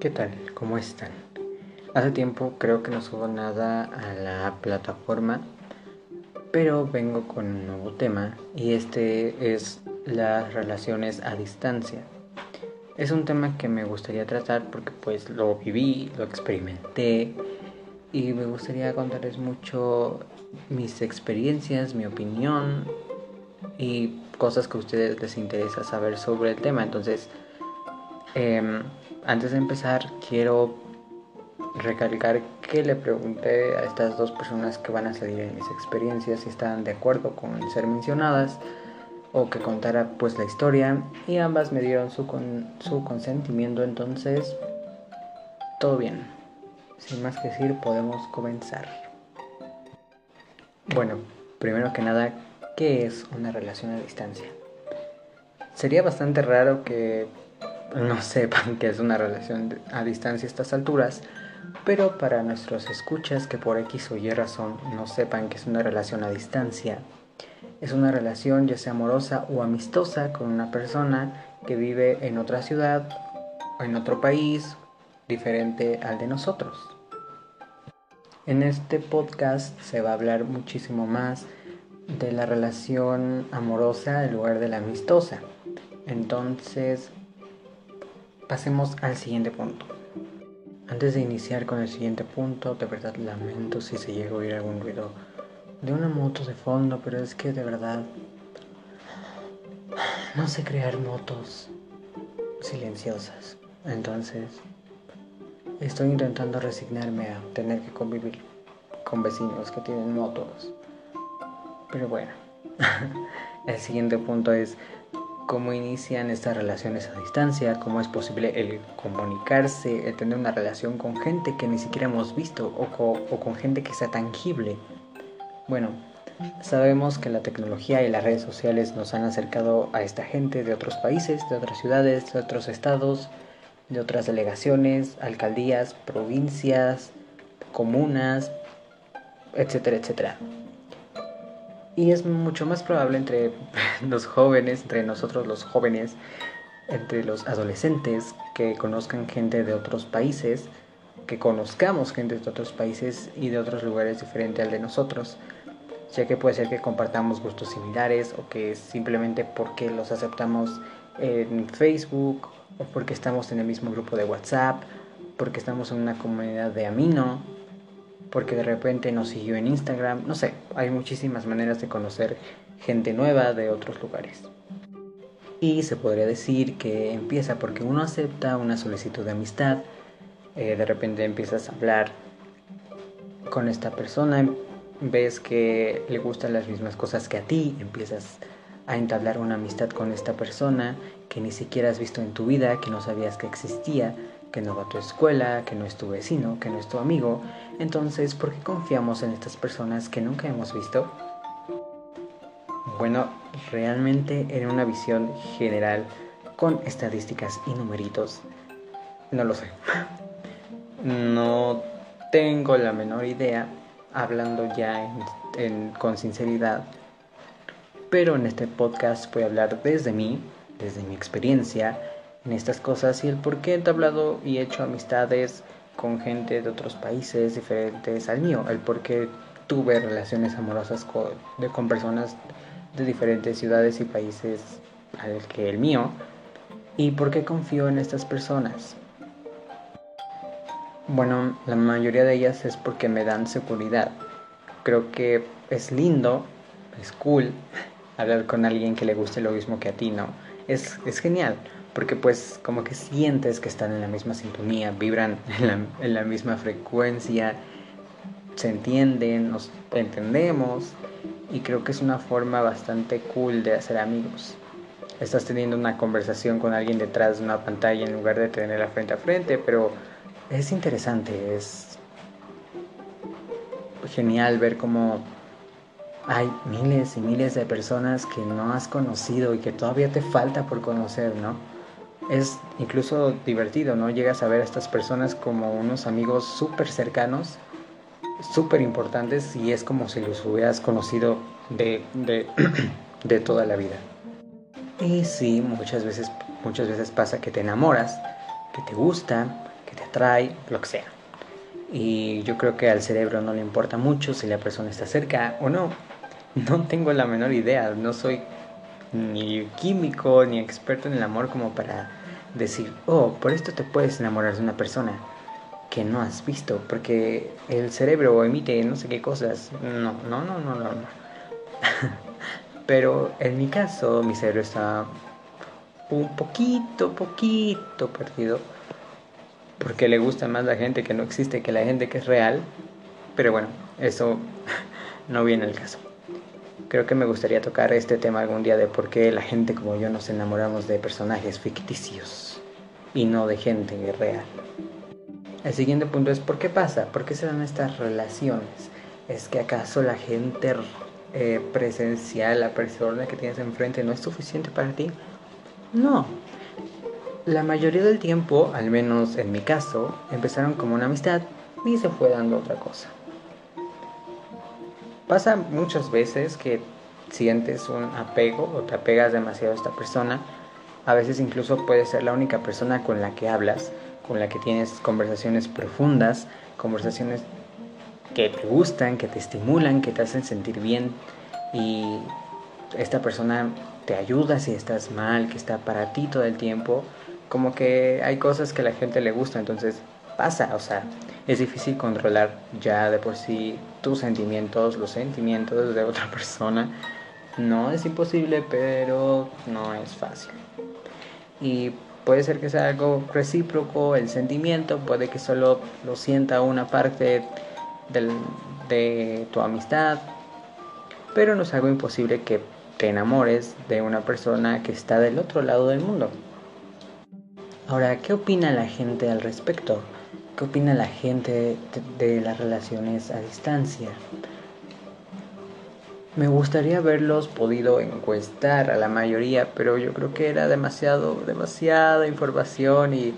¿Qué tal? ¿Cómo están? Hace tiempo creo que no subo nada a la plataforma, pero vengo con un nuevo tema y este es las relaciones a distancia. Es un tema que me gustaría tratar porque pues lo viví, lo experimenté y me gustaría contarles mucho mis experiencias, mi opinión y cosas que a ustedes les interesa saber sobre el tema. Entonces, eh, antes de empezar, quiero recalcar que le pregunté a estas dos personas que van a salir en mis experiencias si estaban de acuerdo con ser mencionadas o que contara pues la historia y ambas me dieron su, con, su consentimiento entonces todo bien sin más que decir podemos comenzar bueno primero que nada ¿qué es una relación a distancia? sería bastante raro que no sepan que es una relación a distancia a estas alturas, pero para nuestros escuchas que por X o Y razón no sepan que es una relación a distancia, es una relación ya sea amorosa o amistosa con una persona que vive en otra ciudad o en otro país diferente al de nosotros. En este podcast se va a hablar muchísimo más de la relación amorosa en lugar de la amistosa. Entonces, Pasemos al siguiente punto. Antes de iniciar con el siguiente punto, de verdad lamento si se llega a oír algún ruido de una moto de fondo, pero es que de verdad no sé crear motos silenciosas. Entonces, estoy intentando resignarme a tener que convivir con vecinos que tienen motos. Pero bueno, el siguiente punto es cómo inician estas relaciones a distancia, cómo es posible el comunicarse, el tener una relación con gente que ni siquiera hemos visto o, con gente que sea tangible. Bueno, sabemos que la tecnología y las redes sociales nos han acercado a esta gente de otros países, de otras ciudades, de otros estados, de otras delegaciones, alcaldías, provincias, comunas, etcétera, etcétera. Y es mucho más probable entre los jóvenes, entre nosotros los jóvenes, entre los adolescentes, que conozcan gente de otros países, que conozcamos gente de otros países y de otros lugares diferentes al de nosotros, ya que puede ser que compartamos gustos similares o que simplemente porque los aceptamos en Facebook o porque estamos en el mismo grupo de WhatsApp, porque estamos en una comunidad de Amino porque de repente nos siguió en Instagram, no sé, hay muchísimas maneras de conocer gente nueva de otros lugares. Y se podría decir que empieza porque uno acepta una solicitud de amistad, eh, de repente empiezas a hablar con esta persona, ves que le gustan las mismas cosas que a ti, empiezas a entablar una amistad con esta persona que ni siquiera has visto en tu vida, que no sabías que existía, que no va a tu escuela, que no es tu vecino, que no es tu amigo. Entonces, ¿por qué confiamos en estas personas que nunca hemos visto? Bueno, realmente en una visión general, con estadísticas y numeritos, no lo sé. No tengo la menor idea, hablando ya con sinceridad, pero en este podcast voy a hablar desde mí, desde mi experiencia, en estas cosas y el por qué he entablado y hecho amistades con gente de otros países diferentes al mío, el por qué tuve relaciones amorosas con, de, con personas de diferentes ciudades y países al que el mío y por qué confío en estas personas. Bueno, la mayoría de ellas es porque me dan seguridad. Creo que es lindo, es cool hablar con alguien que le guste lo mismo que a ti, ¿no? Es, es genial porque pues como que sientes que están en la misma sintonía, vibran en la, misma frecuencia, se entienden, nos entendemos y creo que es una forma bastante cool de hacer amigos. Estás teniendo una conversación con alguien detrás de una pantalla en lugar de tenerla frente a frente, pero es interesante, es genial ver cómo hay miles y miles de personas que no has conocido y que todavía te falta por conocer, ¿no? Es incluso divertido, ¿no? Llegas a ver a estas personas como unos amigos súper cercanos, súper importantes y es como si los hubieras conocido de, de, toda la vida. Y sí, muchas veces, muchas veces pasa que te enamoras, que te gusta, que te atrae, lo que sea. Y yo creo que al cerebro no le importa mucho si la persona está cerca o no. No tengo la menor idea, no soy ni químico ni experto en el amor como para decir, oh, por esto te puedes enamorar de una persona que no has visto, porque el cerebro emite no sé qué cosas. No, no, no, no, no. no. Pero en mi caso, mi cerebro está un poquito, poquito perdido, porque le gusta más la gente que no existe que la gente que es real. Pero bueno, eso no viene al caso. Creo que me gustaría tocar este tema algún día de por qué la gente como yo nos enamoramos de personajes ficticios y no de gente real. El siguiente punto es ¿por qué pasa? ¿Por qué se dan estas relaciones? ¿Es que acaso la gente eh, presencial, la persona que tienes enfrente no es suficiente para ti? No. La mayoría del tiempo, al menos en mi caso, empezaron como una amistad y se fue dando otra cosa. Pasa muchas veces que sientes un apego o te apegas demasiado a esta persona. A veces incluso puede ser la única persona con la que hablas, con la que tienes conversaciones profundas, conversaciones que te gustan, que te estimulan, que te hacen sentir bien y esta persona te ayuda si estás mal, que está para ti todo el tiempo. Como que hay cosas que a la gente le gusta, entonces pasa, o sea, es difícil controlar ya de por sí tus sentimientos, los sentimientos de otra persona. No es imposible, pero no es fácil. Y puede ser que sea algo recíproco, el sentimiento, puede que solo lo sienta una parte de tu amistad, pero no es algo imposible que te enamores de una persona que está del otro lado del mundo. Ahora, ¿qué opina la gente al respecto? ¿Qué opina la gente de, las relaciones a distancia? Me gustaría haberlos podido encuestar a la mayoría, pero yo creo que era demasiado, demasiada información y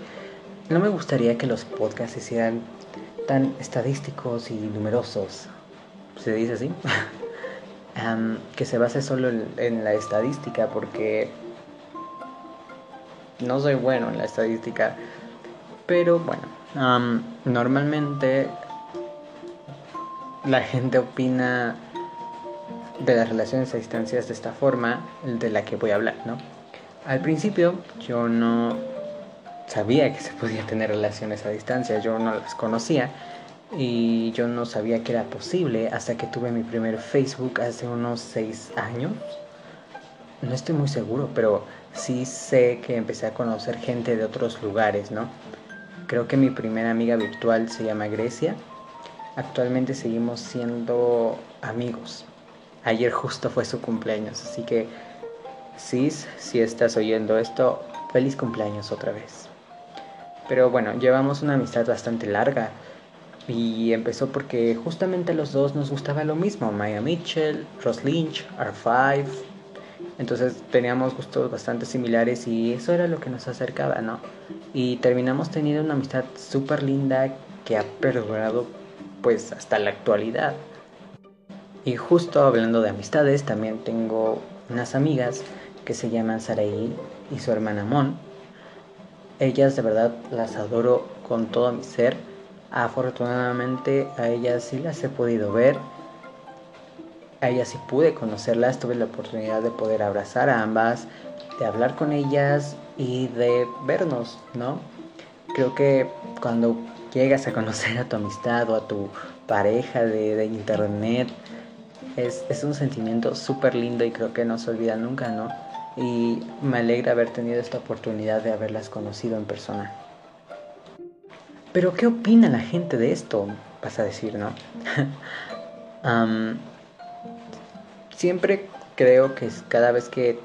no me gustaría que los podcasts se hicieran tan estadísticos y numerosos. ¿Se dice así? que se base solo en la estadística, porque no soy bueno en la estadística, pero bueno normalmente la gente opina de las relaciones a distancias de esta forma, de la que voy a hablar, ¿no? Al principio yo no sabía que se podía tener relaciones a distancia, yo no las conocía y yo no sabía que era posible hasta que tuve mi primer Facebook hace unos seis años. No estoy muy seguro, pero sí sé que empecé a conocer gente de otros lugares, ¿no? Creo que mi primera amiga virtual se llama Grecia. Actualmente seguimos siendo amigos. Ayer justo fue su cumpleaños, así que Cis, si estás oyendo esto, feliz cumpleaños otra vez. Pero bueno, llevamos una amistad bastante larga y empezó porque justamente a los dos nos gustaba lo mismo, Maya Mitchell, Ross Lynch, R5, entonces teníamos gustos bastante similares y eso era lo que nos acercaba, ¿no? Y terminamos teniendo una amistad súper linda que ha perdurado pues hasta la actualidad. Y justo hablando de amistades, también tengo unas amigas que se llaman Saraí y su hermana Mon. Ellas de verdad las adoro con todo mi ser. Afortunadamente a ellas sí las he podido ver a ellas sí pude conocerlas, tuve la oportunidad de poder abrazar a ambas, de hablar con ellas y de vernos, ¿no? Creo que cuando llegas a conocer a tu amistad o a tu pareja de, internet, es, es, un sentimiento súper lindo y creo que no se olvida nunca, ¿no? Y me alegra haber tenido esta oportunidad de haberlas conocido en persona. Pero ¿qué opina la gente de esto? Vas a decir, ¿no? siempre creo que cada vez que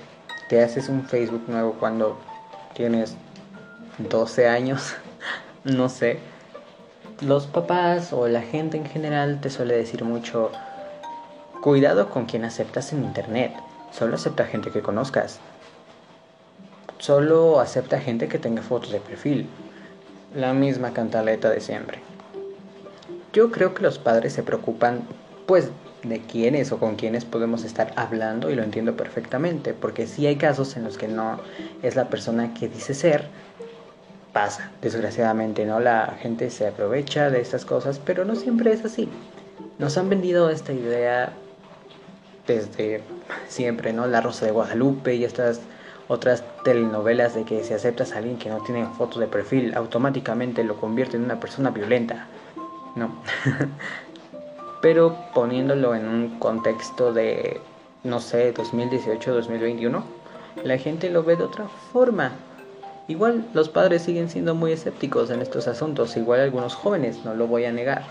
te haces un Facebook nuevo cuando tienes 12 años, no sé, los papás o la gente en general te suele decir mucho, cuidado con quien aceptas en internet, solo acepta gente que conozcas, solo acepta gente que tenga fotos de perfil, la misma cantaleta de siempre. Yo creo que los padres se preocupan pues de quiénes o con quiénes podemos estar hablando y lo entiendo perfectamente, porque sí hay casos en los que no es la persona que dice ser, pasa, desgraciadamente, ¿no? La gente se aprovecha de estas cosas, pero no siempre es así. Nos han vendido esta idea desde siempre, ¿no? La Rosa de Guadalupe y estas otras telenovelas de que si aceptas a alguien que no tiene foto de perfil, automáticamente lo convierte en una persona violenta. No. Pero poniéndolo en un contexto de, no sé, 2018-2021, la gente lo ve de otra forma. Igual los padres siguen siendo muy escépticos en estos asuntos, igual algunos jóvenes, no lo voy a negar.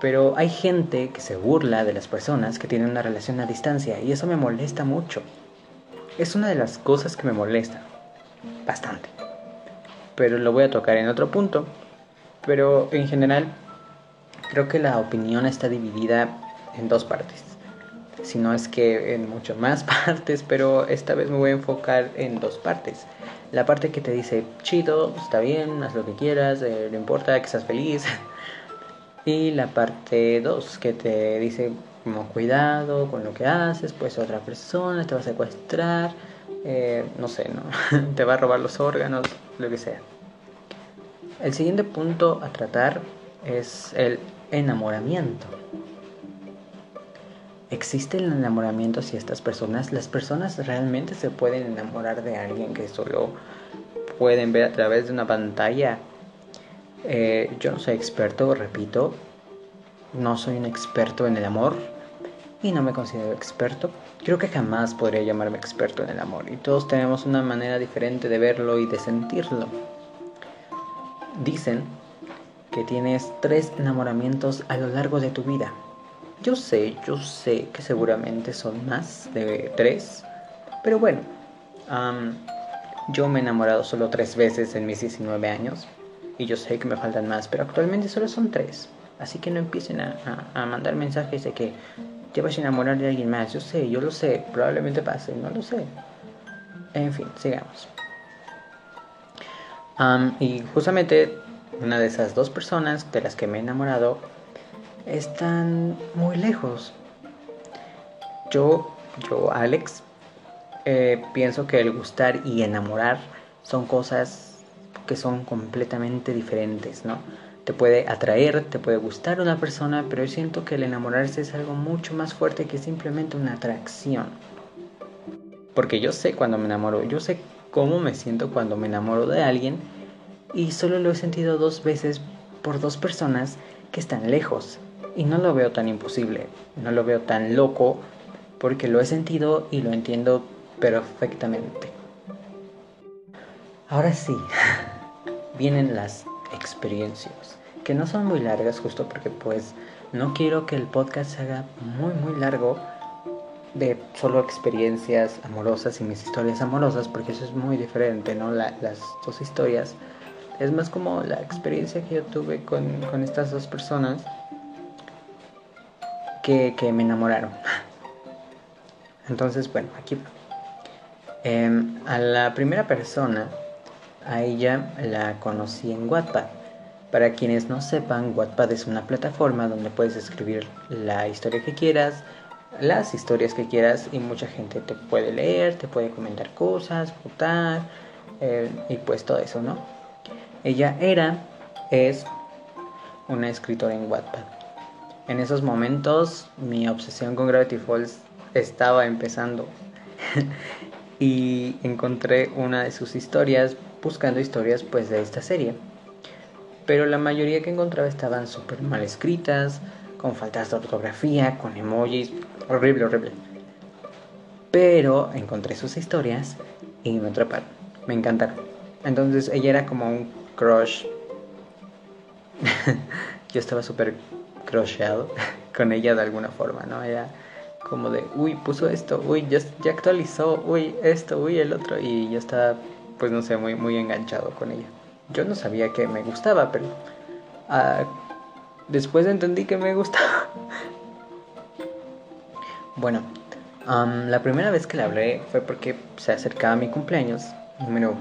Pero hay gente que se burla de las personas que tienen una relación a distancia y eso me molesta mucho. Es una de las cosas que me molesta. Bastante. Pero lo voy a tocar en otro punto. Pero en general creo que la opinión está dividida en dos partes. Si no es que en muchas más partes, pero esta vez me voy a enfocar en dos partes. La parte que te dice, chido, está bien, haz lo que quieras, eh, no importa que seas feliz. Y la parte 2 que te dice como cuidado con lo que haces, pues otra persona te va a secuestrar, eh, no sé, ¿no? te va a robar los órganos, lo que sea. El siguiente punto a tratar es el enamoramiento. ¿Existe el enamoramiento si estas personas, las personas realmente se pueden enamorar de alguien que solo pueden ver a través de una pantalla eh, yo no soy experto, repito, no soy un experto en el amor y no me considero experto. Creo que jamás podría llamarme experto en el amor y todos tenemos una manera diferente de verlo y de sentirlo. Dicen que tienes tres enamoramientos a lo largo de tu vida. Yo sé, yo sé que seguramente son más de tres, pero bueno, yo me he enamorado solo tres veces en mis 19 años y yo sé que me faltan más, pero actualmente solo son tres. Así que no empiecen a, mandar mensajes de que te vas a enamorar de alguien más. Yo sé, yo lo sé, probablemente pase, no lo sé. En fin, sigamos. y justamente una de esas dos personas de las que me he enamorado están muy lejos. Yo, yo, Alex, eh, pienso que el gustar y enamorar son cosas que son completamente diferentes, ¿no? Te puede atraer, te puede gustar una persona, pero yo siento que el enamorarse es algo mucho más fuerte que simplemente una atracción. Porque yo sé cuando me enamoro, yo sé cómo me siento cuando me enamoro de alguien y solo lo he sentido dos veces por dos personas que están lejos. Y no lo veo tan imposible, no lo veo tan loco, porque lo he sentido y lo entiendo perfectamente. Ahora sí, vienen las experiencias, que no son muy largas justo porque pues no quiero que el podcast se haga muy muy largo de solo experiencias amorosas y mis historias amorosas, porque eso es muy diferente, ¿no? las dos historias. Es más como la experiencia que yo tuve con, estas dos personas que, me enamoraron. Entonces, bueno, aquí em, a la primera persona a ella la conocí en Wattpad. Para quienes no sepan, Wattpad es una plataforma donde puedes escribir la historia que quieras, las historias que quieras y mucha gente te puede leer, te puede comentar cosas, votar eh, y pues todo eso, ¿no? Ella era, es una escritora en Wattpad. En esos momentos mi obsesión con Gravity Falls estaba empezando y encontré una de sus historias buscando historias pues de esta serie. Pero la mayoría que encontraba estaban súper mal escritas, con faltas de ortografía, con emojis, horrible, horrible. Pero encontré sus historias y me atraparon, me encantaron. Entonces ella era como un crush. Yo estaba súper crushado con ella de alguna forma, ¿no? Era como de, uy, puso esto, uy, ya, ya actualizó, uy, esto, uy, el otro. Y yo estaba pues no sé, muy, muy enganchado con ella. Yo no sabía que me gustaba, pero ah, después entendí que me gustaba. bueno, la primera vez que le hablé fue porque se acercaba mi cumpleaños, número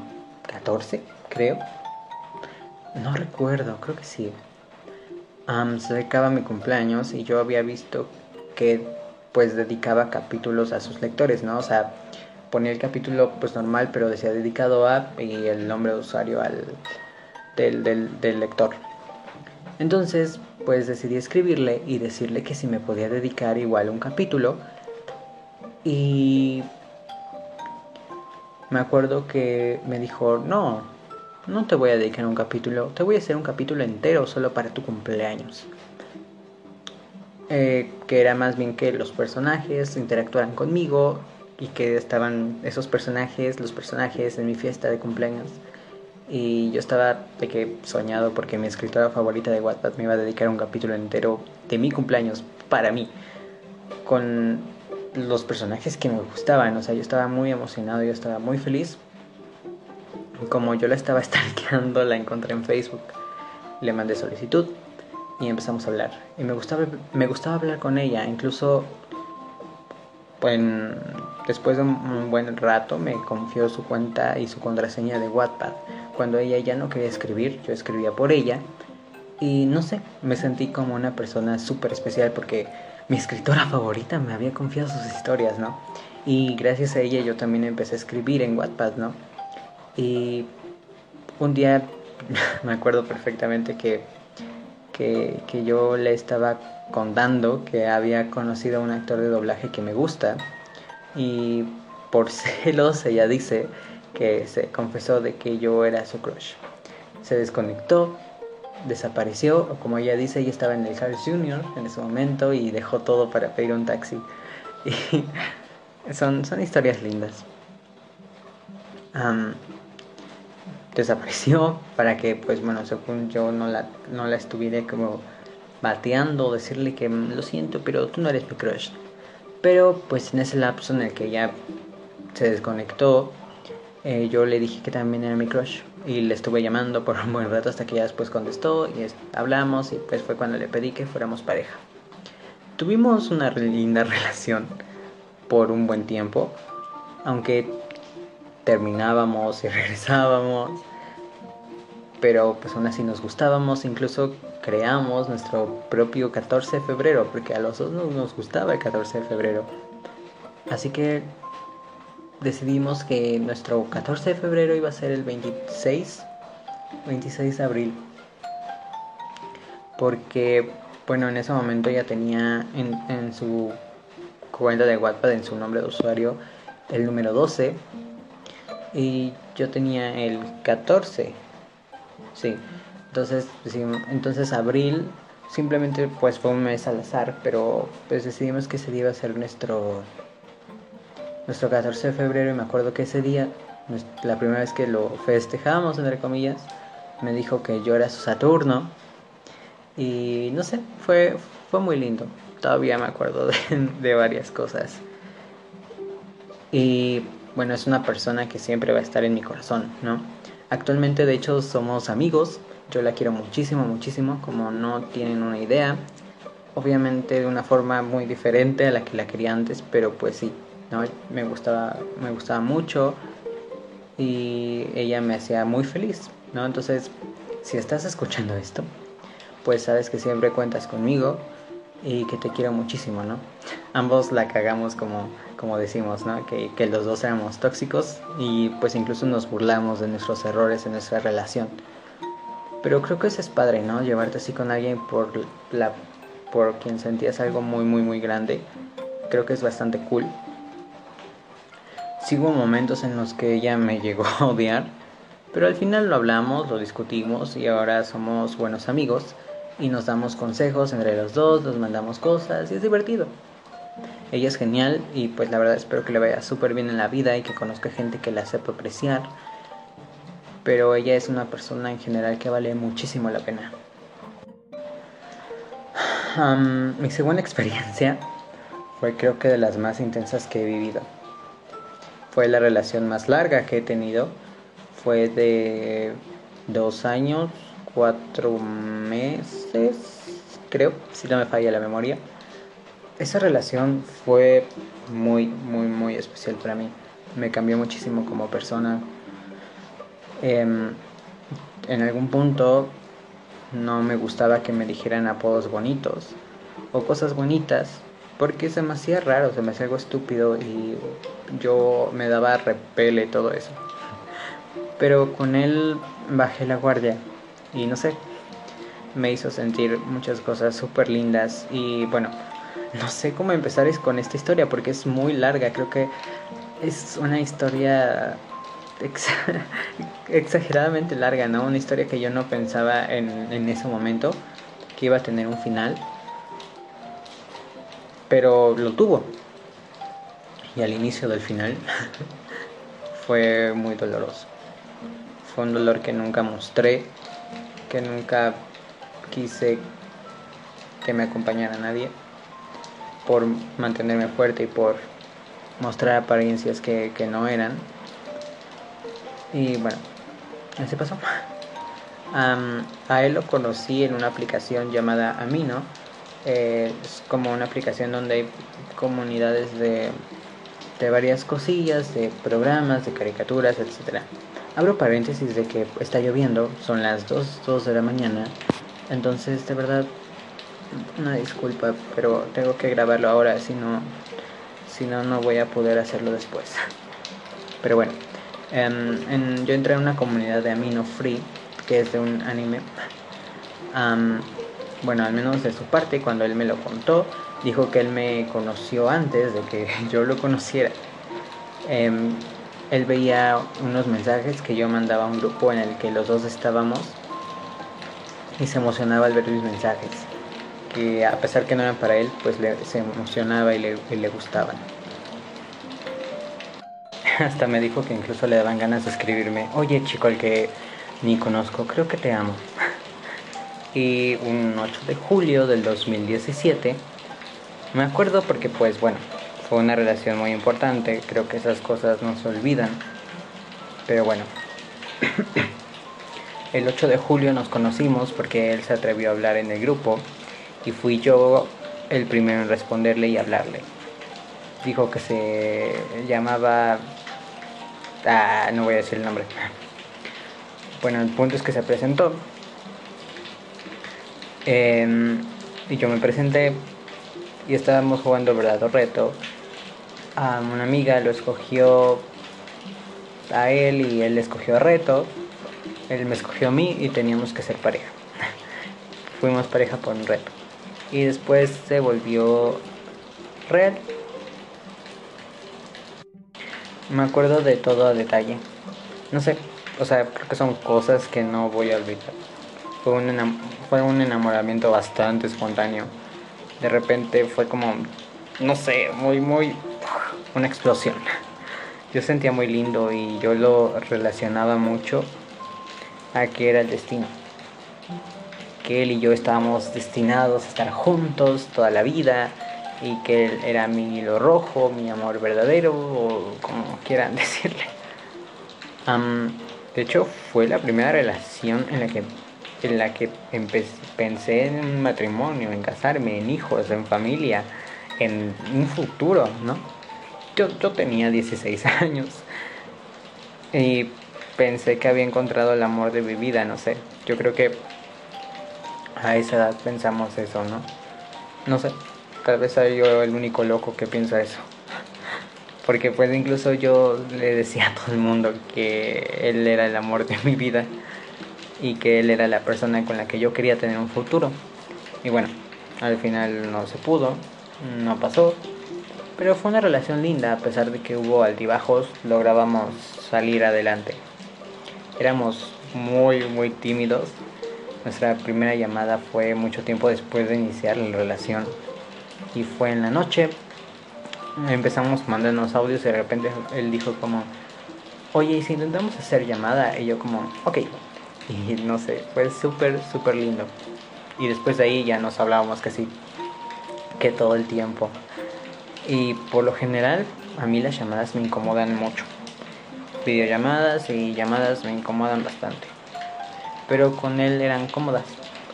14, creo. No recuerdo, creo que sí. se acercaba mi cumpleaños y yo había visto que pues dedicaba capítulos a sus lectores, ¿no? O sea, ponía el capítulo pues normal, pero decía dedicado a y el nombre de usuario al, del, del, lector. Entonces, pues decidí escribirle y decirle que si me podía dedicar igual un capítulo. Y me acuerdo que me dijo, no, no te voy a dedicar un capítulo, te voy a hacer un capítulo entero solo para tu cumpleaños. Eh, que era más bien que los personajes interactuaran conmigo y que estaban esos personajes, los personajes en mi fiesta de cumpleaños. Y yo estaba de que soñado porque mi escritora favorita de Wattpad me iba a dedicar un capítulo entero de mi cumpleaños para mí. Con los personajes que me gustaban. O sea, yo estaba muy emocionado, yo estaba muy feliz. Como yo la estaba stalkeando, la encontré en Facebook. Le mandé solicitud y empezamos a hablar. Y me gustaba, me gustaba hablar con ella. Incluso pues, después de un buen rato me confió su cuenta y su contraseña de Wattpad. Cuando ella ya no quería escribir, yo escribía por ella. Y no sé, me sentí como una persona súper especial porque mi escritora favorita me había confiado sus historias, ¿no? Y gracias a ella yo también empecé a escribir en Wattpad, ¿no? Y un día me acuerdo perfectamente que, que, que yo le estaba contando que había conocido a un actor de doblaje que me gusta y por celos ella dice que se confesó de que yo era su crush. Se desconectó desapareció, o como ella dice, ella estaba en el Carl Jr. en ese momento y dejó todo para pedir un taxi. Y son, son historias lindas. desapareció para que, pues bueno, según yo no la, no la estuviera como bateando, decirle que lo siento, pero tú no eres mi crush. Pero pues en ese lapso en el que ella se desconectó, eh, yo le dije que también era mi crush y le estuve llamando por un buen rato hasta que ella después contestó y hablamos y pues fue cuando le pedí que fuéramos pareja. Tuvimos una linda relación por un buen tiempo, aunque terminábamos y regresábamos, pero pues aún así nos gustábamos, incluso creamos nuestro propio 14 de febrero, porque a los dos nos gustaba el 14 de febrero. Así que decidimos que nuestro 14 de febrero iba a ser el 26, 26 de abril. Porque, bueno, en ese momento ya tenía en, en su cuenta de WhatsApp, en su nombre de usuario, el número 12. Y yo tenía el 14. Sí. Entonces, entonces abril simplemente pues fue un mes al azar, pero pues decidimos que ese día iba a ser nuestro nuestro 14 de febrero y me acuerdo que ese día, la primera vez que lo festejamos, entre comillas, me dijo que yo era su Saturno y no sé, fue, fue muy lindo. Todavía me acuerdo de, de varias cosas. Y bueno, es una persona que siempre va a estar en mi corazón, ¿no? Actualmente de hecho somos amigos, yo la quiero muchísimo, muchísimo, como no tienen una idea. Obviamente de una forma muy diferente a la que la quería antes, pero pues sí, ¿no? Me gustaba, me gustaba mucho y ella me hacía muy feliz, ¿no? Entonces, si estás escuchando esto, pues sabes que siempre cuentas conmigo y que te quiero muchísimo, ¿no? Ambos la cagamos como, como decimos, ¿no? Que, que los dos éramos tóxicos y pues incluso nos burlamos de nuestros errores en nuestra relación. Pero creo que eso es padre, ¿no? Llevarte así con alguien por la por quien sentías algo muy muy muy grande. Creo que es bastante cool Sí hubo momentos en los que ella me llegó a odiar, pero al final lo hablamos, lo discutimos y ahora somos buenos amigos y nos damos consejos entre los dos, nos mandamos cosas y es divertido. Ella es genial y pues la verdad espero que le vaya súper bien en la vida y que conozca gente que la sepa apreciar. Pero ella es una persona en general que vale muchísimo la pena. mi segunda experiencia fue creo que de las más intensas que he vivido fue la relación más larga que he tenido. Fue de dos años, cuatro meses, creo, si no me falla la memoria. Esa relación fue muy, muy, muy especial para mí. Me cambió muchísimo como persona. Em, en algún punto no me gustaba que me dijeran apodos bonitos o cosas bonitas porque se me hacía raro, se me hacía algo estúpido y yo me daba repele todo eso. Pero con él bajé la guardia y no sé, me hizo sentir muchas cosas súper lindas y bueno, no sé cómo empezar con esta historia porque es muy larga, creo que es una historia exageradamente larga, ¿no? Una historia que yo no pensaba en, en ese momento que iba a tener un final, pero lo tuvo. Y al inicio del final fue muy doloroso. Fue un dolor que nunca mostré, que nunca quise que me acompañara nadie, por mantenerme fuerte y por mostrar apariencias que, que no eran. Y bueno, así pasó. a él lo conocí en una aplicación llamada Amino. Eh, es como una aplicación donde hay comunidades de, de varias cosillas, de programas, de caricaturas, etc. Abro paréntesis de que está lloviendo, son las 2, 2 de la mañana. Entonces, de verdad, una disculpa, pero tengo que grabarlo ahora, si no, si no, no voy a poder hacerlo después. Pero bueno, en, yo entré en una comunidad de Amino Free, que es de un anime. bueno, al menos de su parte, cuando él me lo contó, dijo que él me conoció antes de que yo lo conociera. Em, él veía unos mensajes que yo mandaba a un grupo en el que los dos estábamos y se emocionaba al ver mis mensajes, que a pesar que no eran para él, pues se emocionaba y le, y le gustaban. Hasta me dijo que incluso le daban ganas de escribirme, oye chico, el que ni conozco, creo que te amo. y un 8 de julio del 2017, me acuerdo porque pues bueno, fue una relación muy importante, creo que esas cosas no se olvidan. Pero bueno, el 8 de julio nos conocimos porque él se atrevió a hablar en el grupo y fui yo el primero en responderle y hablarle. Dijo que se llamaba Ah, no voy a decir el nombre. Bueno, el punto es que se presentó. Em, y yo me presenté y estábamos jugando verdadero reto. A una amiga lo escogió a él y él escogió a reto. Él me escogió a mí y teníamos que ser pareja. Fuimos pareja por un reto. Y después se volvió real me acuerdo de todo a detalle. No sé, o sea, creo que son cosas que no voy a olvidar. Fue un, fue un enamoramiento bastante espontáneo. De repente fue como, no sé, muy, muy, una explosión. Yo sentía muy lindo y yo lo relacionaba mucho a que era el destino. Que él y yo estábamos destinados a estar juntos toda la vida y que él era mi hilo rojo, mi amor verdadero o como quieran decirle. de hecho, fue la primera relación en la que, en la que pensé en un matrimonio, en casarme, en hijos, en familia, en un futuro, ¿no? Yo, yo tenía 16 años y pensé que había encontrado el amor de mi vida, no sé. Yo creo que a esa edad pensamos eso, ¿no? No sé. Tal vez soy yo el único loco que piensa eso. Porque pues incluso yo le decía a todo el mundo que él era el amor de mi vida y que él era la persona con la que yo quería tener un futuro. Y bueno, al final no se pudo, no pasó. Pero fue una relación linda, a pesar de que hubo altibajos, lográbamos salir adelante. Éramos muy, muy tímidos. Nuestra primera llamada fue mucho tiempo después de iniciar la relación y fue en la noche. Empezamos mandándonos audios y de repente él dijo como, oye, ¿y si intentamos hacer llamada? Y yo como, ok. Y no sé, fue súper, súper lindo. Y después de ahí ya nos hablábamos casi que todo el tiempo. Y por lo general a mí las llamadas me incomodan mucho. Videollamadas y llamadas me incomodan bastante. Pero con él eran cómodas.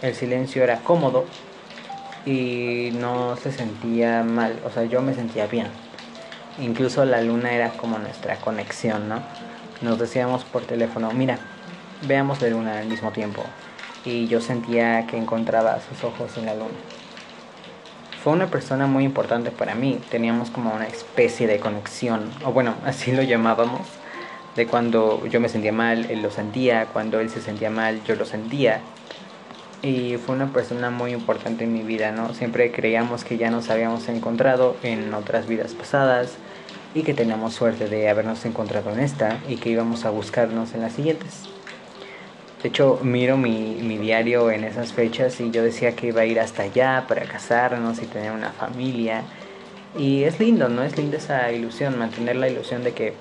El silencio era cómodo y no se sentía mal, o sea, yo me sentía bien. Incluso la luna era como nuestra conexión, ¿no? Nos decíamos por teléfono, mira, veamos la luna al mismo tiempo. Y yo sentía que encontraba sus ojos en la luna. fue una persona muy importante para mí. Teníamos como una especie de conexión, o bueno, así lo llamábamos, de cuando yo me sentía mal, él lo sentía, cuando él se sentía mal, yo lo sentía. Y fue una persona muy importante en mi vida, ¿no? Siempre creíamos que ya nos habíamos encontrado en otras vidas pasadas y que teníamos suerte de habernos encontrado en esta y que íbamos a buscarnos en las siguientes. De hecho, miro mi, mi, diario en esas fechas y yo decía que iba a ir hasta allá para casarnos y tener una familia. Y es lindo, ¿no? Es linda esa ilusión, mantener la ilusión de que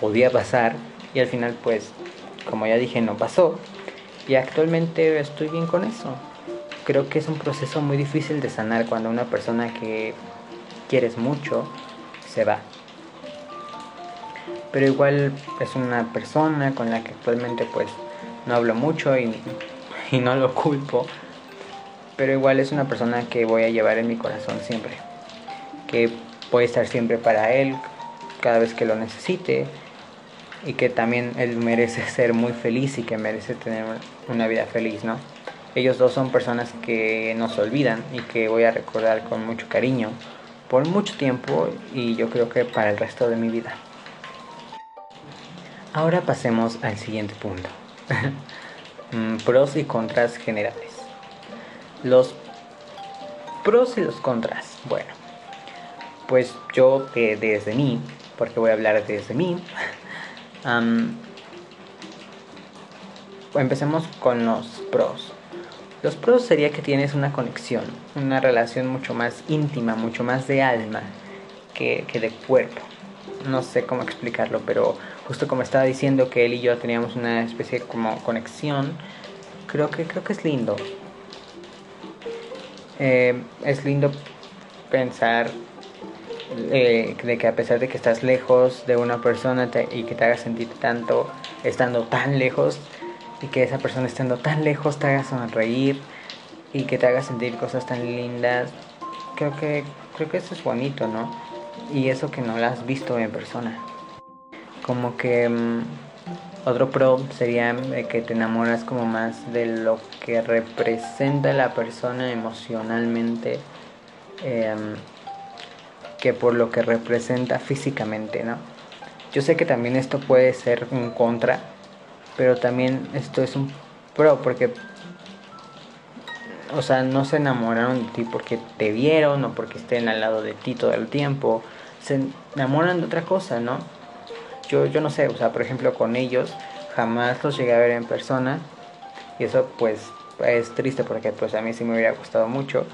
podía pasar y al final pues, como ya dije, no pasó. Y actualmente estoy bien con eso. Creo que es un proceso muy difícil de sanar cuando una persona que quieres mucho se va. Pero igual es una persona con la que actualmente pues no hablo mucho y, y no lo culpo, pero igual es una persona que voy a llevar en mi corazón siempre, que voy a estar siempre para él cada vez que lo necesite y que también él merece ser muy feliz y que merece tener una vida feliz, ¿no? Ellos dos son personas que no se olvidan y que voy a recordar con mucho cariño por mucho tiempo y yo creo que para el resto de mi vida. Ahora pasemos al siguiente punto. Mm, pros y contras generales. Los pros y los contras. Bueno, pues yo desde mí, porque voy a hablar desde mí, empecemos con los pros. Los pros sería que tienes una conexión, una relación mucho más íntima, mucho más de alma que, que de cuerpo. No sé cómo explicarlo, pero justo como estaba diciendo que él y yo teníamos una especie de como conexión, creo que, creo que es lindo. Eh, es lindo pensar eh, de que a pesar de que estás lejos de una persona y que te haga sentir tanto estando tan lejos y que esa persona estando tan lejos te haga sonreír y que te haga sentir cosas tan lindas, creo que creo que eso es bonito, ¿no? Y eso que no lo has visto en persona como que mm, otro pro sería eh, que te enamoras como más de lo que representa la persona emocionalmente em, que por lo que representa físicamente, ¿no? Yo sé que también esto puede ser un contra, pero también esto es un pro porque o sea, no se enamoraron de ti porque te vieron o porque estén al lado de ti todo el tiempo. Se enamoran de otra cosa, ¿no? yo, yo no sé, o sea, por ejemplo, con ellos jamás los llegué a ver en persona y eso pues es triste porque pues a mí sí me hubiera gustado mucho.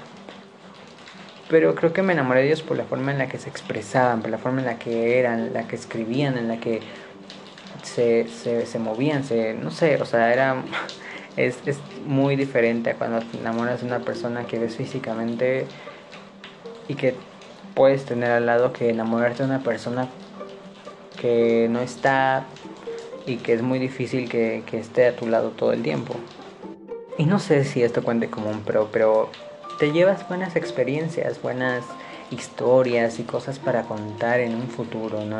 Pero creo que me enamoré de ellos por la forma en la que se expresaban, por la forma en la que eran, la que escribían, en la que se, se, se movían, se, no sé, o sea, era, es, es muy diferente a cuando te enamoras de una persona que ves físicamente y que puedes tener al lado que enamorarte de una persona que no está y que es muy difícil que, esté a tu lado todo el tiempo. Y no sé si esto cuente como un pro, pero te llevas buenas experiencias, buenas historias y cosas para contar en un futuro, ¿no?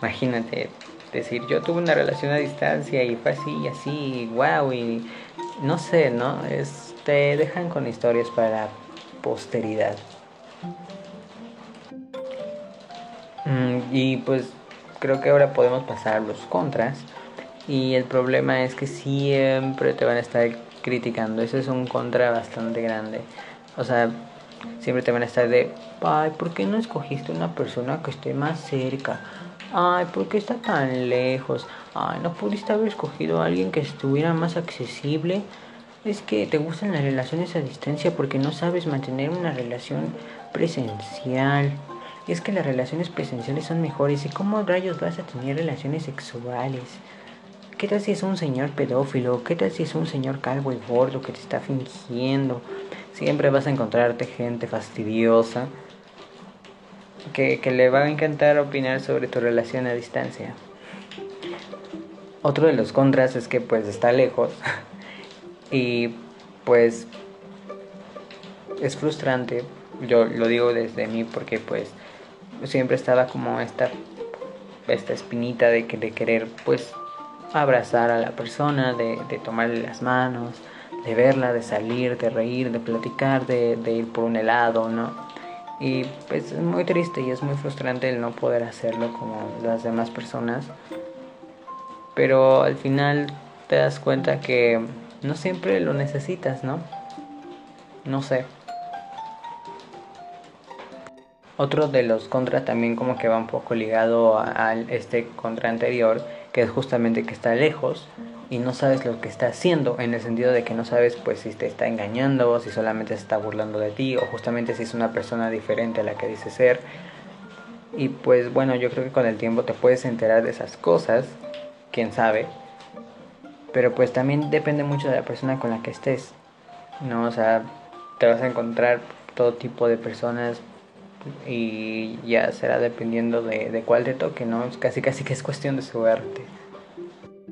Imagínate, decir, yo tuve una relación a distancia y fue así y así, wow, y no sé, ¿no? Es, te dejan con historias para posteridad. Mm, y pues creo que ahora podemos pasar los contras. Y el problema es que siempre te van a estar criticando. Ese es un contra bastante grande. O sea, siempre te van a estar de, ay, ¿por qué no escogiste una persona que esté más cerca? Ay, ¿por qué está tan lejos? Ay, ¿no pudiste haber escogido a alguien que estuviera más accesible? Es que te gustan las relaciones a distancia porque no sabes mantener una relación presencial es que las relaciones presenciales son mejores. ¿Y cómo rayos vas a tener relaciones sexuales? ¿Qué tal si es un señor pedófilo? ¿Qué tal si es un señor calvo y gordo que te está fingiendo? Siempre vas a encontrarte gente fastidiosa que, que le va a encantar opinar sobre tu relación a distancia. Otro de los contras es que pues está lejos y pues es frustrante. Yo lo digo desde mí porque pues siempre estaba como esta, esta espinita de, de querer pues abrazar a la persona, de, tomarle las manos, de verla, de salir, de reír, de platicar, de, ir por un helado, ¿no? Y pues es muy triste y es muy frustrante el no poder hacerlo como las demás personas. Pero al final te das cuenta que no siempre lo necesitas, ¿no? No sé. Otro de los contra también como que va un poco ligado a, este contra anterior, que es justamente que está lejos y no sabes lo que está haciendo, en el sentido de que no sabes pues si te está engañando, si solamente se está burlando de ti o justamente si es una persona diferente a la que dice ser. Y pues bueno, yo creo que con el tiempo te puedes enterar de esas cosas, quién sabe. Pero pues también depende mucho de la persona con la que estés. No, o sea, te vas a encontrar todo tipo de personas y ya será dependiendo de, de cuál te toque, ¿no? Casi casi que es cuestión de suerte.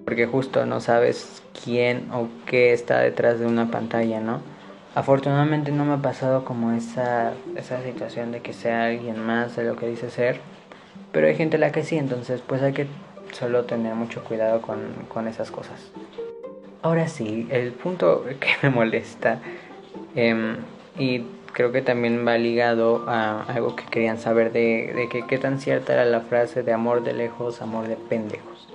Porque justo no sabes quién o qué está detrás de una pantalla, ¿no? Afortunadamente no me ha pasado como esa, esa situación de que sea alguien más de lo que dice ser, pero hay gente a la que sí, entonces pues hay que solo tener mucho cuidado con, con esas cosas. Ahora sí, el punto que me molesta eh, y creo que también va ligado a algo que querían saber de, que qué tan cierta era la frase de amor de lejos, amor de pendejos.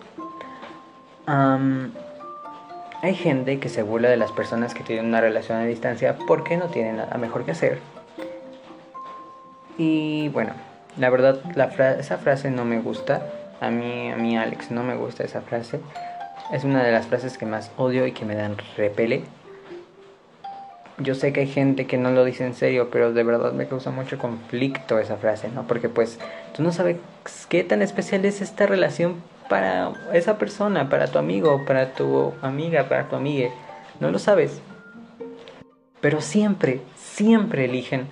hay gente que se burla de las personas que tienen una relación a distancia porque no tienen nada mejor que hacer. Y bueno, la verdad, la esa frase no me gusta. A mí, a mí, Alex, no me gusta esa frase. Es una de las frases que más odio y que me dan repele yo sé que hay gente que no lo dice en serio, pero de verdad me causa mucho conflicto esa frase, ¿no? Porque pues tú no sabes qué tan especial es esta relación para esa persona, para tu amigo, para tu amiga, para tu amiga. No lo sabes. Pero siempre, siempre eligen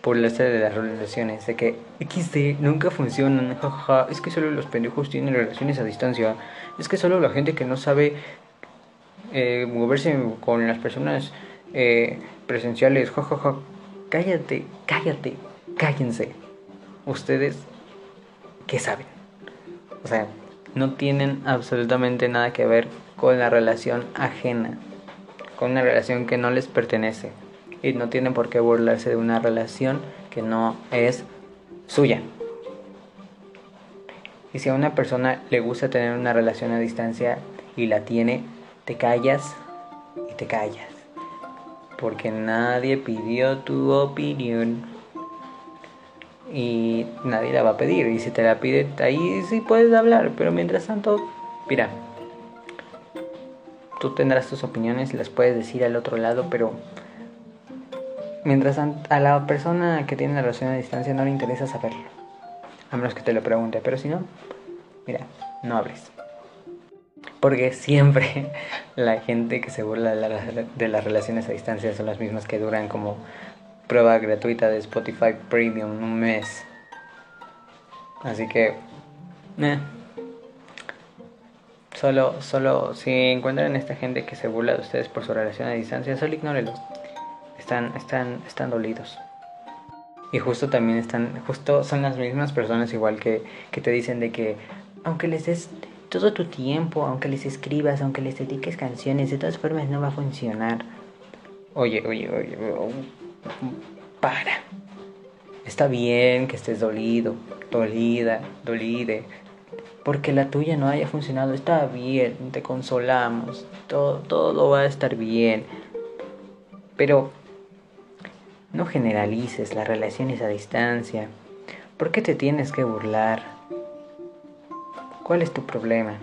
por la serie de las relaciones, de que XD nunca funcionan, jajaja, es que solo los pendejos tienen relaciones a distancia, es que solo la gente que no sabe eh, moverse con las personas eh, presenciales, jajaja, cállate, cállate, cállense. Ustedes, ¿qué saben? O sea, no tienen absolutamente nada que ver con la relación ajena, con una relación que no les pertenece. Y no tienen por qué burlarse de una relación que no es suya. Y si a una persona le gusta tener una relación a distancia y la tiene, te callas y te callas porque nadie pidió tu opinión. Y nadie la va a pedir. Y si te la pide ahí sí puedes hablar. Pero mientras tanto mira tú tendrás tus opiniones y las puedes decir al otro lado pero mientras a la persona que tiene la relación a distancia no le interesa saberlo a menos que te lo pregunte. Pero si no mira no hables porque siempre la gente que se burla de, las relaciones a distancia son las mismas que duran como prueba gratuita de Spotify Premium un mes. Así que, eh. Solo, solo, si encuentran esta gente que se burla de ustedes por su relación a distancia, solo ignórenlos. Están, están, están dolidos. Y justo también están, justo son las mismas personas igual que, que te dicen de que, aunque les des todo tu tiempo, aunque les escribas, aunque les dediques canciones, de todas formas no va a funcionar. Oye, oye, oye, para. Está bien que estés dolido, dolida, dolide, porque la tuya no haya funcionado. Está bien, te consolamos, todo, todo va a estar bien. Pero no generalices las relaciones a distancia. ¿Por qué te tienes que burlar? ¿Cuál es tu problema?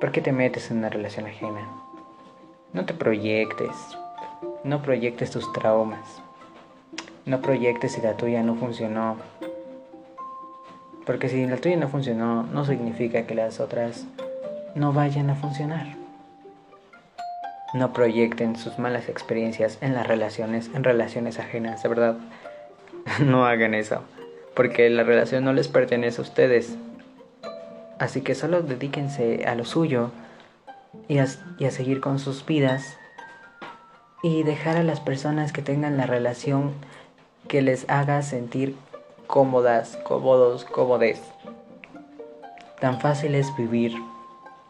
¿Por qué te metes en una relación ajena? No te proyectes, no proyectes tus traumas, no proyectes si la tuya no funcionó. Porque si la tuya no funcionó, no significa que las otras no vayan a funcionar. No proyecten sus malas experiencias en las relaciones, en relaciones ajenas, de verdad. no hagan eso, porque la relación no les pertenece a ustedes, Así que solo dedíquense a lo suyo y a, seguir con sus vidas y dejar a las personas que tengan la relación que les haga sentir cómodas, cómodos, cómodes. Tan fácil es vivir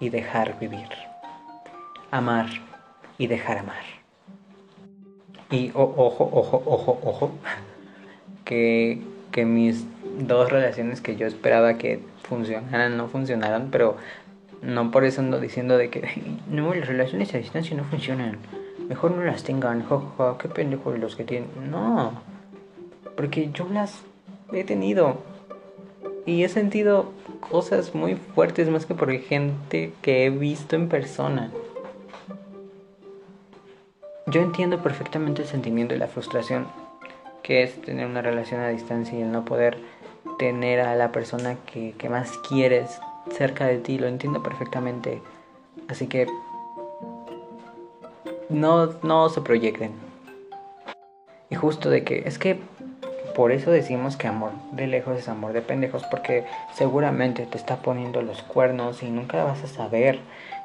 y dejar vivir. Amar y dejar amar. Y ojo, ojo, ojo, ojo, que, que mis dos relaciones que yo esperaba que funcionaran no funcionaron, pero no por eso ando diciendo de que no, las relaciones a distancia no funcionan. Mejor no las tengan, jajaja, qué pendejos los que tienen. No, porque yo las he tenido y he sentido cosas muy fuertes más que por gente que he visto en persona. Yo entiendo perfectamente el sentimiento y la frustración que es tener una relación a distancia y el no poder tener a la persona que, más quieres cerca de ti, lo entiendo perfectamente. Así que no, no se proyecten. Y justo de que es que por eso decimos que amor de lejos es amor de pendejos, porque seguramente te está poniendo los cuernos y nunca vas a saber.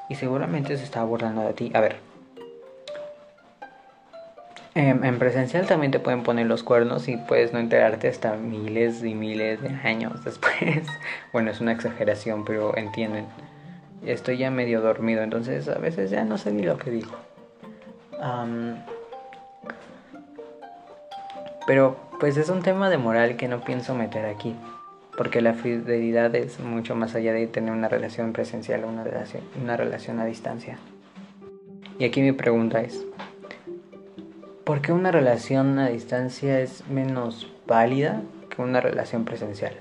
Y seguramente se está burlando de ti. A ver. En, presencial también te pueden poner los cuernos y puedes no enterarte hasta miles y miles de años después. bueno, es una exageración, pero entienden. Estoy ya medio dormido, entonces a veces ya no sé ni lo que digo. pero pues es un tema de moral que no pienso meter aquí, porque la fidelidad es mucho más allá de tener una relación presencial o una relación, una relación a distancia. Y aquí mi pregunta es, ¿por qué una relación a distancia es menos válida que una relación presencial?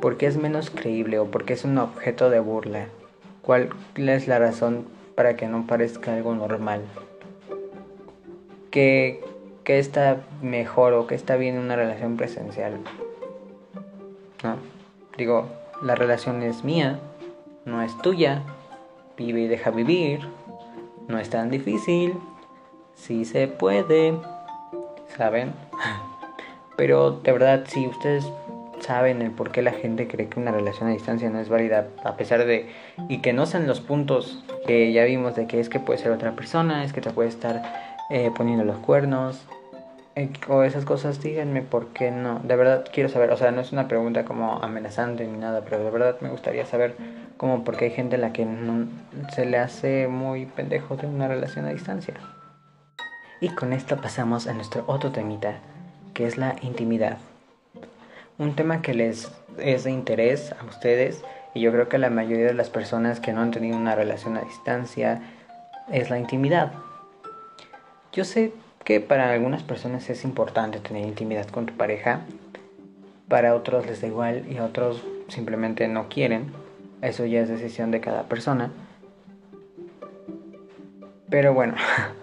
¿Por qué es menos creíble o por qué es un objeto de burla? ¿Cuál es la razón para que no parezca algo normal? ¿Qué, que está mejor o que está bien en una relación presencial. ¿No? Digo, la relación es mía, no es tuya, vive y deja vivir, no es tan difícil, sí se puede, ¿saben? Pero de verdad, si ustedes saben el por qué la gente cree que una relación a distancia no es válida, a pesar de, y que no sean los puntos que ya vimos de que es que puede ser otra persona, es que te puede estar eh, poniendo los cuernos eh, o esas cosas, díganme por qué no. De verdad quiero saber, o sea, no es una pregunta como amenazante ni nada, pero de verdad me gustaría saber como por qué hay gente a la que no, se le hace muy pendejo de una relación a distancia. Y con esto pasamos a nuestro otro temita, que es la intimidad. Un tema que les es de interés a ustedes y yo creo que la mayoría de las personas que no han tenido una relación a distancia es la intimidad. Yo sé que para algunas personas es importante tener intimidad con tu pareja, para otros les da igual y otros simplemente no quieren. Eso ya es decisión de cada persona. Pero bueno,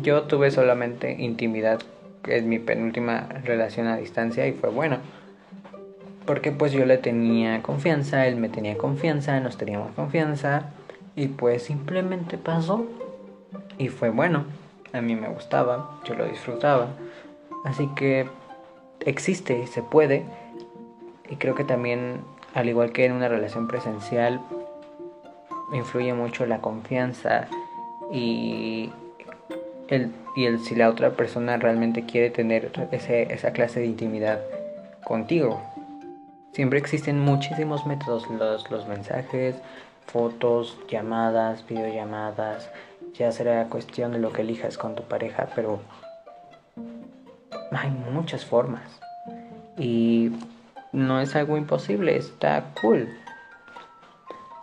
yo tuve solamente intimidad, es mi penúltima relación a distancia y fue bueno. Porque pues yo le tenía confianza, él me tenía confianza, nos teníamos confianza y pues simplemente pasó y fue bueno. A mí me gustaba, yo lo disfrutaba. Así que existe y se puede. Y creo que también, al igual que en una relación presencial, influye mucho la confianza y el, y el si la otra persona realmente quiere tener ese, esa clase de intimidad contigo. Siempre existen muchísimos métodos, los, los mensajes, fotos, llamadas, videollamadas, ya será cuestión de lo que elijas con tu pareja, pero hay muchas formas y no es algo imposible, está cool.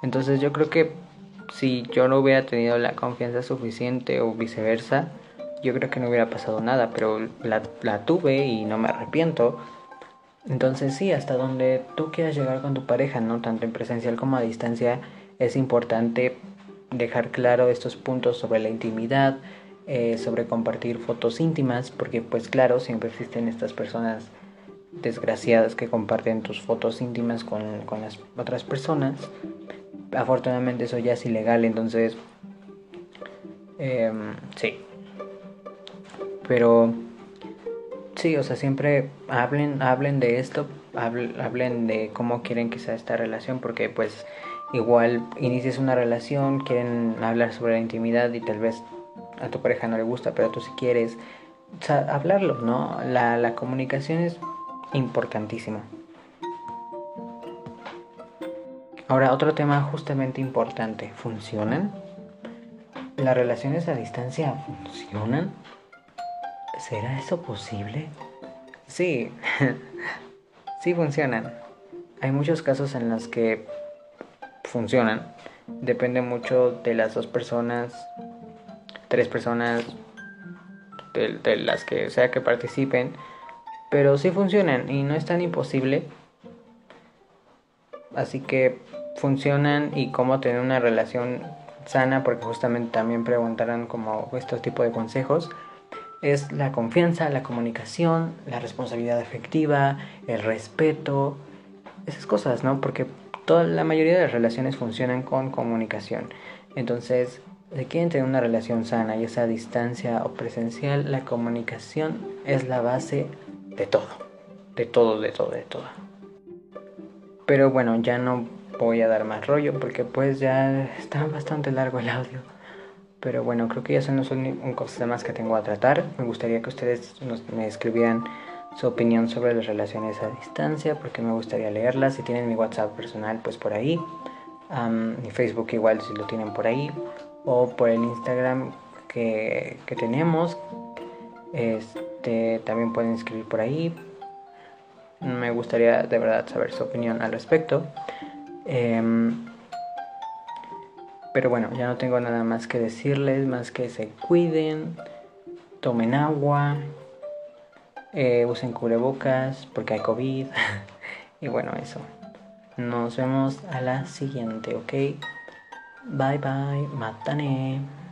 Entonces yo creo que si yo no hubiera tenido la confianza suficiente o viceversa, yo creo que no hubiera pasado nada, pero la, la tuve y no me arrepiento. Entonces sí, hasta donde tú quieras llegar con tu pareja, no tanto en presencial como a distancia, es importante dejar claro estos puntos sobre la intimidad, eh, sobre compartir fotos íntimas, porque pues claro, siempre existen estas personas desgraciadas que comparten tus fotos íntimas con, las otras personas. Afortunadamente eso ya es ilegal, entonces... Em, sí. Pero... Sí, o sea, siempre hablen, hablen de esto, hablen de cómo quieren que sea esta relación, porque pues igual inicias una relación, quieren hablar sobre la intimidad y tal vez a tu pareja no le gusta, pero tú si quieres hablarlo, ¿no? La, la comunicación es importantísima. Ahora, otro tema justamente importante, ¿funcionan? ¿las relaciones a distancia funcionan? ¿Será eso posible? Sí, sí funcionan. Hay muchos casos en los que funcionan. Depende mucho de las dos personas, tres personas, de, las que sea que participen. Pero sí funcionan y no es tan imposible. Así que funcionan y cómo tener una relación sana, porque justamente también preguntarán como este tipo de consejos es la confianza, la comunicación, la responsabilidad afectiva, el respeto, esas cosas, ¿no? Porque toda la mayoría de las relaciones funcionan con comunicación. Entonces, si quieren tener una relación sana, ya sea a distancia o presencial, la comunicación es la base de todo, de todo, de todo, de todo. Pero bueno, ya no voy a dar más rollo porque pues ya está bastante largo el audio. Pero bueno, creo que ya son los únicos temas que tengo a tratar. Me gustaría que ustedes me escribieran su opinión sobre las relaciones a distancia, porque me gustaría leerlas. Si tienen mi WhatsApp personal, pues por ahí. mi Facebook igual si lo tienen por ahí. O por el Instagram que, que tenemos. Este, también pueden escribir por ahí. Me gustaría de verdad saber su opinión al respecto. Em, pero bueno, ya no tengo nada más que decirles, más que se cuiden, tomen agua, eh, usen cubrebocas porque hay COVID. y bueno, eso. Nos vemos a la siguiente, ¿ok? Bye bye, matane.